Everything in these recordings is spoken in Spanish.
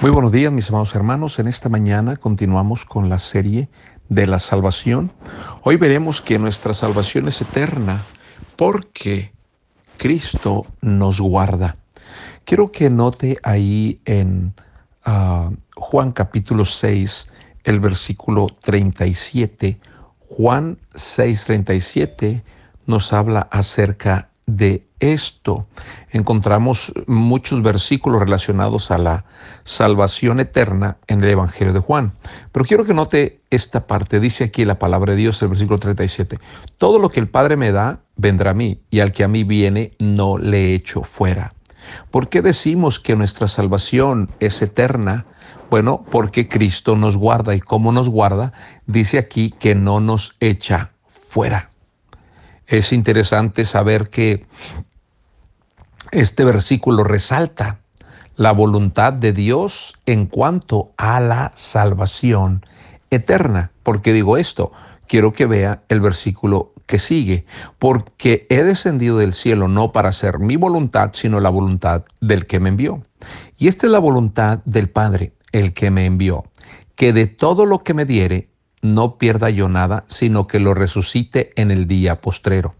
Muy buenos días, mis amados hermanos. En esta mañana continuamos con la serie de la salvación. Hoy veremos que nuestra salvación es eterna porque Cristo nos guarda. Quiero que note ahí en uh, Juan capítulo 6, el versículo 37. Juan 6, 37 nos habla acerca de esto. Encontramos muchos versículos relacionados a la salvación eterna en el Evangelio de Juan. Pero quiero que note esta parte. Dice aquí la palabra de Dios, el versículo 37. Todo lo que el Padre me da, vendrá a mí, y al que a mí viene, no le echo fuera. ¿Por qué decimos que nuestra salvación es eterna? Bueno, porque Cristo nos guarda y como nos guarda, dice aquí que no nos echa fuera. Es interesante saber que este versículo resalta la voluntad de Dios en cuanto a la salvación eterna. ¿Por qué digo esto? Quiero que vea el versículo que sigue, porque he descendido del cielo no para hacer mi voluntad, sino la voluntad del que me envió. Y esta es la voluntad del Padre, el que me envió, que de todo lo que me diere, no pierda yo nada, sino que lo resucite en el día postrero.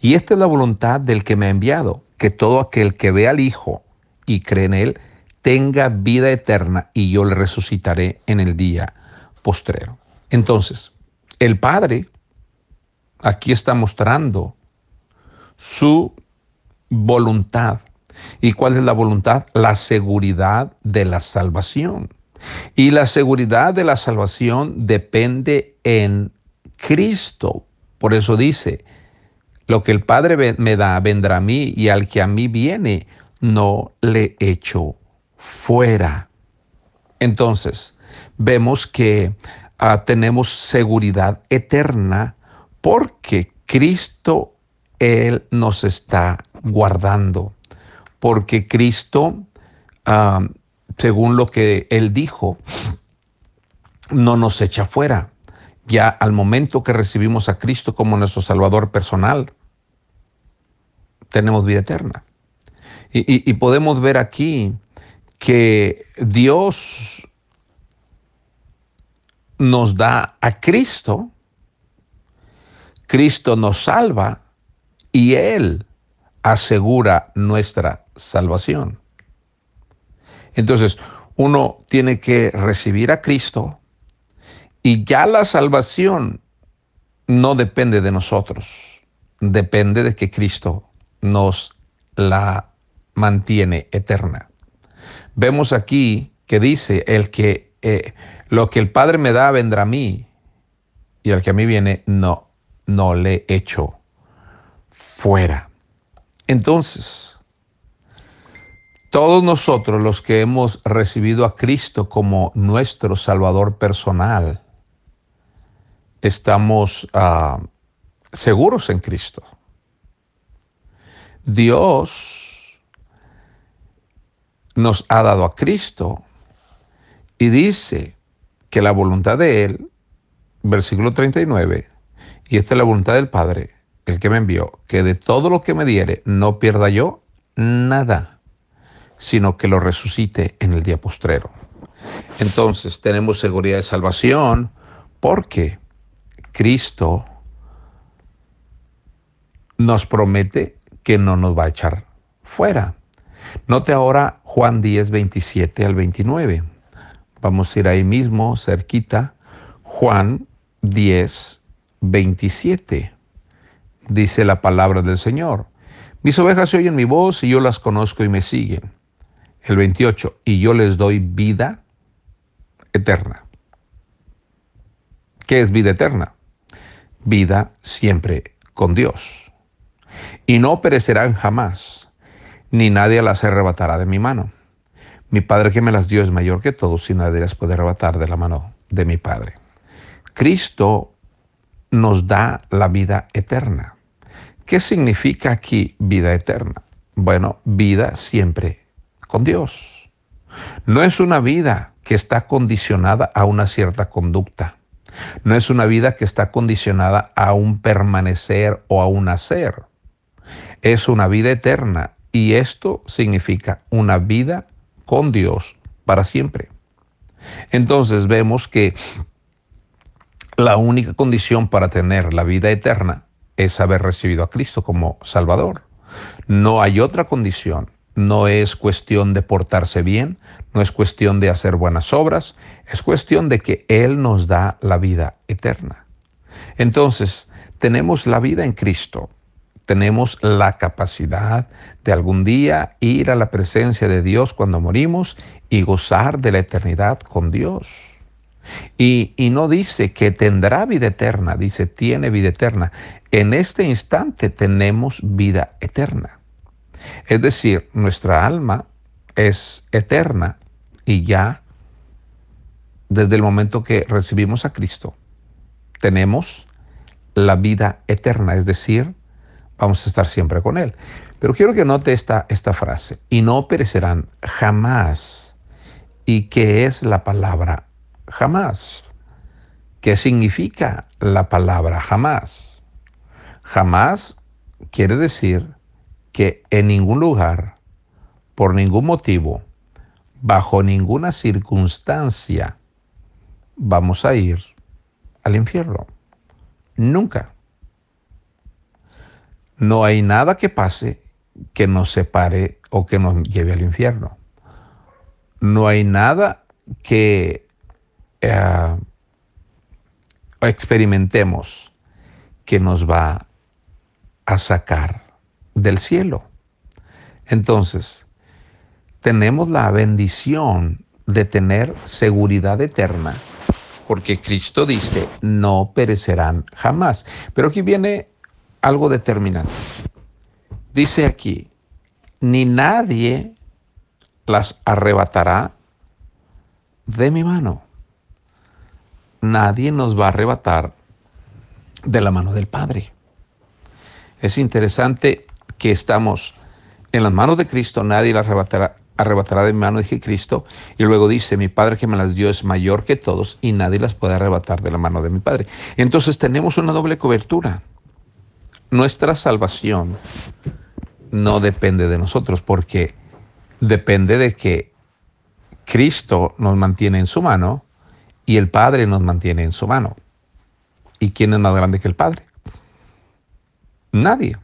Y esta es la voluntad del que me ha enviado, que todo aquel que ve al Hijo y cree en Él tenga vida eterna y yo le resucitaré en el día postrero. Entonces, el Padre aquí está mostrando su voluntad. ¿Y cuál es la voluntad? La seguridad de la salvación. Y la seguridad de la salvación depende en Cristo. Por eso dice, lo que el Padre me da vendrá a mí y al que a mí viene no le echo fuera. Entonces, vemos que ah, tenemos seguridad eterna porque Cristo, Él nos está guardando. Porque Cristo, ah, según lo que Él dijo, no nos echa fuera. Ya al momento que recibimos a Cristo como nuestro Salvador personal, tenemos vida eterna. Y, podemos ver aquí que Dios nos da a Cristo, Cristo nos salva y Él asegura nuestra salvación. Entonces, uno tiene que recibir a Cristo y ya la salvación no depende de nosotros, depende de que Cristo nos la mantiene eterna. Vemos aquí que dice, el que eh, lo que el Padre me da vendrá a mí, y el que a mí viene, no, no le echo fuera. Entonces, todos nosotros los que hemos recibido a Cristo como nuestro Salvador personal, estamos ah, seguros en Cristo. Dios nos ha dado a Cristo y dice que la voluntad de Él, versículo 39, y esta es la voluntad del Padre, el que me envió, que de todo lo que me diere no pierda yo nada, sino que lo resucite en el día postrero. Entonces tenemos seguridad de salvación porque Cristo nos promete que no nos va a echar fuera. Note ahora Juan 10, 27 al 29. Vamos a ir ahí mismo, cerquita. Juan 10, 27. Dice la palabra del Señor. Mis ovejas oyen mi voz y yo las conozco y me siguen. El 28. Y yo les doy vida eterna. ¿Qué es vida eterna? Vida siempre con Dios y no perecerán jamás, ni nadie las arrebatará de mi mano. Mi Padre que me las dio es mayor que todos y nadie las puede arrebatar de la mano de mi Padre. Cristo nos da la vida eterna. ¿Qué significa aquí vida eterna? Bueno, vida siempre con Dios. No es una vida que está condicionada a una cierta conducta. No es una vida que está condicionada a un permanecer o a un hacer es una vida eterna y esto significa una vida con Dios para siempre. Entonces vemos que la única condición para tener la vida eterna es haber recibido a Cristo como Salvador. No hay otra condición. No es cuestión de portarse bien, no es cuestión de hacer buenas obras, es cuestión de que Él nos da la vida eterna. Entonces, tenemos la vida en Cristo, tenemos la capacidad de algún día ir a la presencia de Dios cuando morimos y gozar de la eternidad con Dios. Y, no dice que tendrá vida eterna, dice tiene vida eterna. En este instante tenemos vida eterna. Es decir, nuestra alma es eterna y ya desde el momento que recibimos a Cristo, tenemos la vida eterna, es decir, vamos a estar siempre con Él. Pero quiero que note esta, esta frase, y no perecerán jamás. ¿Y qué es la palabra jamás. ¿Qué significa la palabra jamás? Jamás quiere decir que en ningún lugar, por ningún motivo, bajo ninguna circunstancia, vamos a ir al infierno. Nunca. No hay nada que pase que nos separe o que nos lleve al infierno. No hay nada que eh, experimentemos que nos va a sacar del cielo. Entonces, tenemos la bendición de tener seguridad eterna, porque Cristo dice, no perecerán jamás. Pero aquí viene algo determinante. Dice aquí, ni nadie las arrebatará de mi mano nadie nos va a arrebatar de la mano del Padre. Es interesante que estamos en las manos de Cristo, nadie la arrebatará, arrebatará de mi mano, dije Cristo, y luego dice, mi Padre que me las dio es mayor que todos y nadie las puede arrebatar de la mano de mi Padre. Entonces tenemos una doble cobertura. Nuestra salvación no depende de nosotros porque depende de que Cristo nos mantiene en su mano y el Padre nos mantiene en su mano. ¿Y quién es más grande que el Padre? Nadie.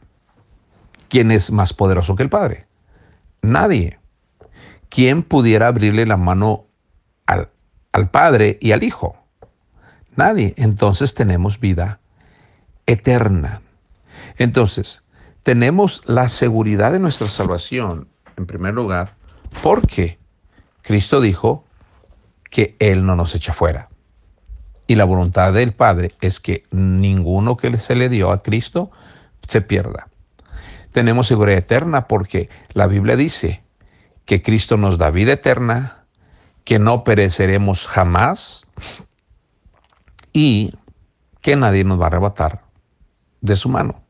¿Quién es más poderoso que el Padre? Nadie. ¿Quién pudiera abrirle la mano al, al Padre y al Hijo? Nadie. Entonces tenemos vida eterna. Entonces, tenemos la seguridad de nuestra salvación, en primer lugar, porque Cristo dijo, que Él no nos echa fuera. Y la voluntad del Padre es que ninguno que se le dio a Cristo se pierda. Tenemos seguridad eterna porque la Biblia dice que Cristo nos da vida eterna, que no pereceremos jamás y que nadie nos va a arrebatar de su mano.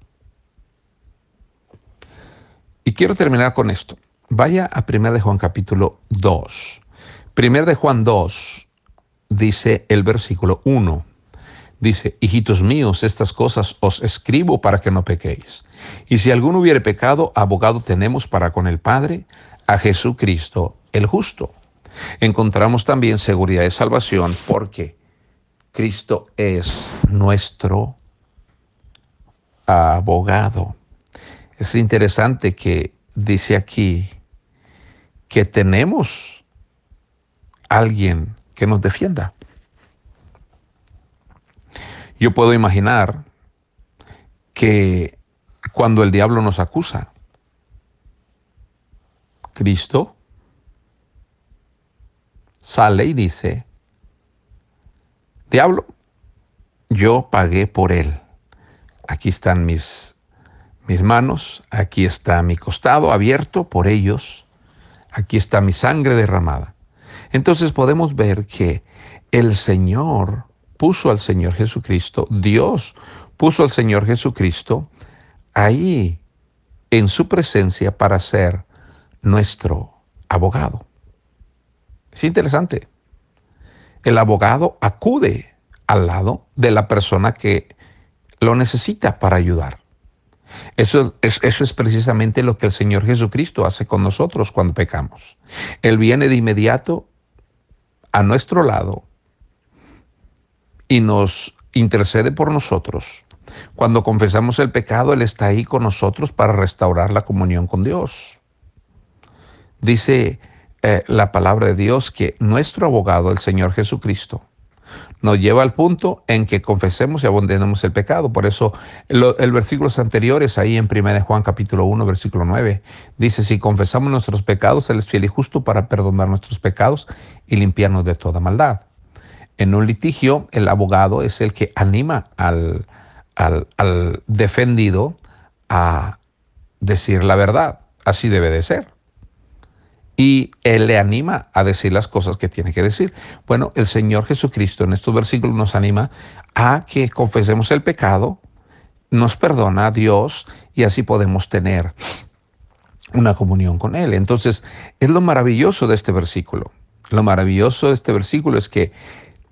Y quiero terminar con esto. Vaya a 1 de Juan capítulo 2. Primer de Juan 2 dice el versículo 1. Dice, hijitos míos, estas cosas os escribo para que no pequéis. Y si alguno hubiere pecado, abogado tenemos para con el Padre, a Jesucristo el justo. Encontramos también seguridad de salvación porque Cristo es nuestro abogado. Es interesante que dice aquí que tenemos alguien que nos defienda. Yo puedo imaginar que cuando el diablo nos acusa, Cristo sale y dice, diablo, yo pagué por él. Aquí están mis, mis manos, aquí está mi costado abierto por ellos, aquí está mi sangre derramada. Entonces podemos ver que el Señor puso al Señor Jesucristo, Dios puso al Señor Jesucristo ahí en su presencia para ser nuestro abogado. Es interesante. El abogado acude al lado de la persona que lo necesita para ayudar. Eso es, eso es precisamente lo que el Señor Jesucristo hace con nosotros cuando pecamos. Él viene de inmediato a nuestro lado y nos intercede por nosotros. Cuando confesamos el pecado, Él está ahí con nosotros para restaurar la comunión con Dios. Dice eh, la palabra de Dios que nuestro abogado, el Señor Jesucristo, nos lleva al punto en que confesemos y abandonemos el pecado. Por eso el, versículos anteriores, ahí en 1 Juan capítulo 1, versículo 9, dice, si confesamos nuestros pecados, Él es fiel y justo para perdonar nuestros pecados y limpiarnos de toda maldad. En un litigio, el abogado es el que anima al, al, al defendido a decir la verdad. Así debe de ser y Él le anima a decir las cosas que tiene que decir. Bueno, el Señor Jesucristo en estos versículos nos anima a que confesemos el pecado, nos perdona a Dios y así podemos tener una comunión con Él. Entonces, es lo maravilloso de este versículo. Lo maravilloso de este versículo es que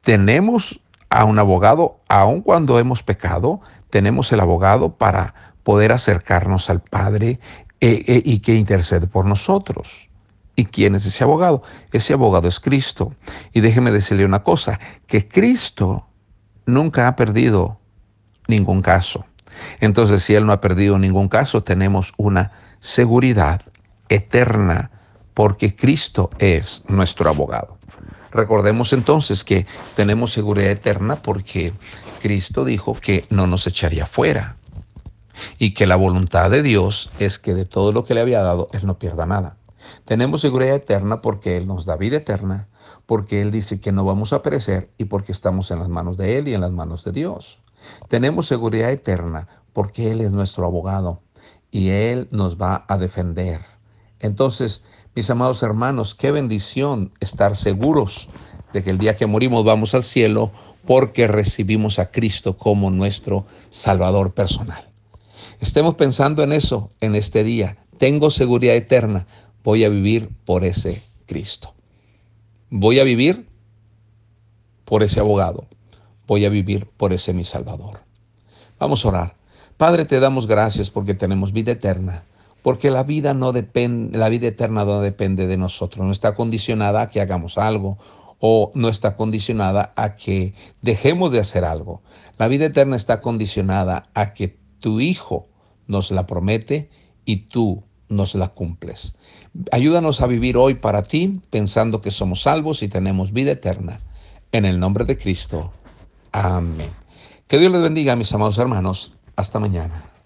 tenemos a un abogado, aun cuando hemos pecado, tenemos el abogado para poder acercarnos al Padre eh, eh, y que intercede por nosotros. ¿Y quién es ese abogado? Ese abogado es Cristo. Y déjeme decirle una cosa, que Cristo nunca ha perdido ningún caso. Entonces, si Él no ha perdido ningún caso, tenemos una seguridad eterna porque Cristo es nuestro abogado. Recordemos entonces que tenemos seguridad eterna porque Cristo dijo que no nos echaría fuera y que la voluntad de Dios es que de todo lo que le había dado, Él no pierda nada. Tenemos seguridad eterna porque Él nos da vida eterna, porque Él dice que no vamos a perecer y porque estamos en las manos de Él y en las manos de Dios. Tenemos seguridad eterna porque Él es nuestro abogado y Él nos va a defender. Entonces, mis amados hermanos, qué bendición estar seguros de que el día que morimos vamos al cielo porque recibimos a Cristo como nuestro Salvador personal. Estemos pensando en eso en este día. Tengo seguridad eterna voy a vivir por ese Cristo. Voy a vivir por ese abogado. Voy a vivir por ese mi Salvador. Vamos a orar. Padre, te damos gracias porque tenemos vida eterna, porque la vida no depende, la vida eterna no depende de nosotros, no está condicionada a que hagamos algo o no está condicionada a que dejemos de hacer algo. La vida eterna está condicionada a que tu Hijo nos la promete y tú nos la cumples. Ayúdanos a vivir hoy para ti, pensando que somos salvos y tenemos vida eterna. En el nombre de Cristo. Amén. Que Dios les bendiga, mis amados hermanos. Hasta mañana.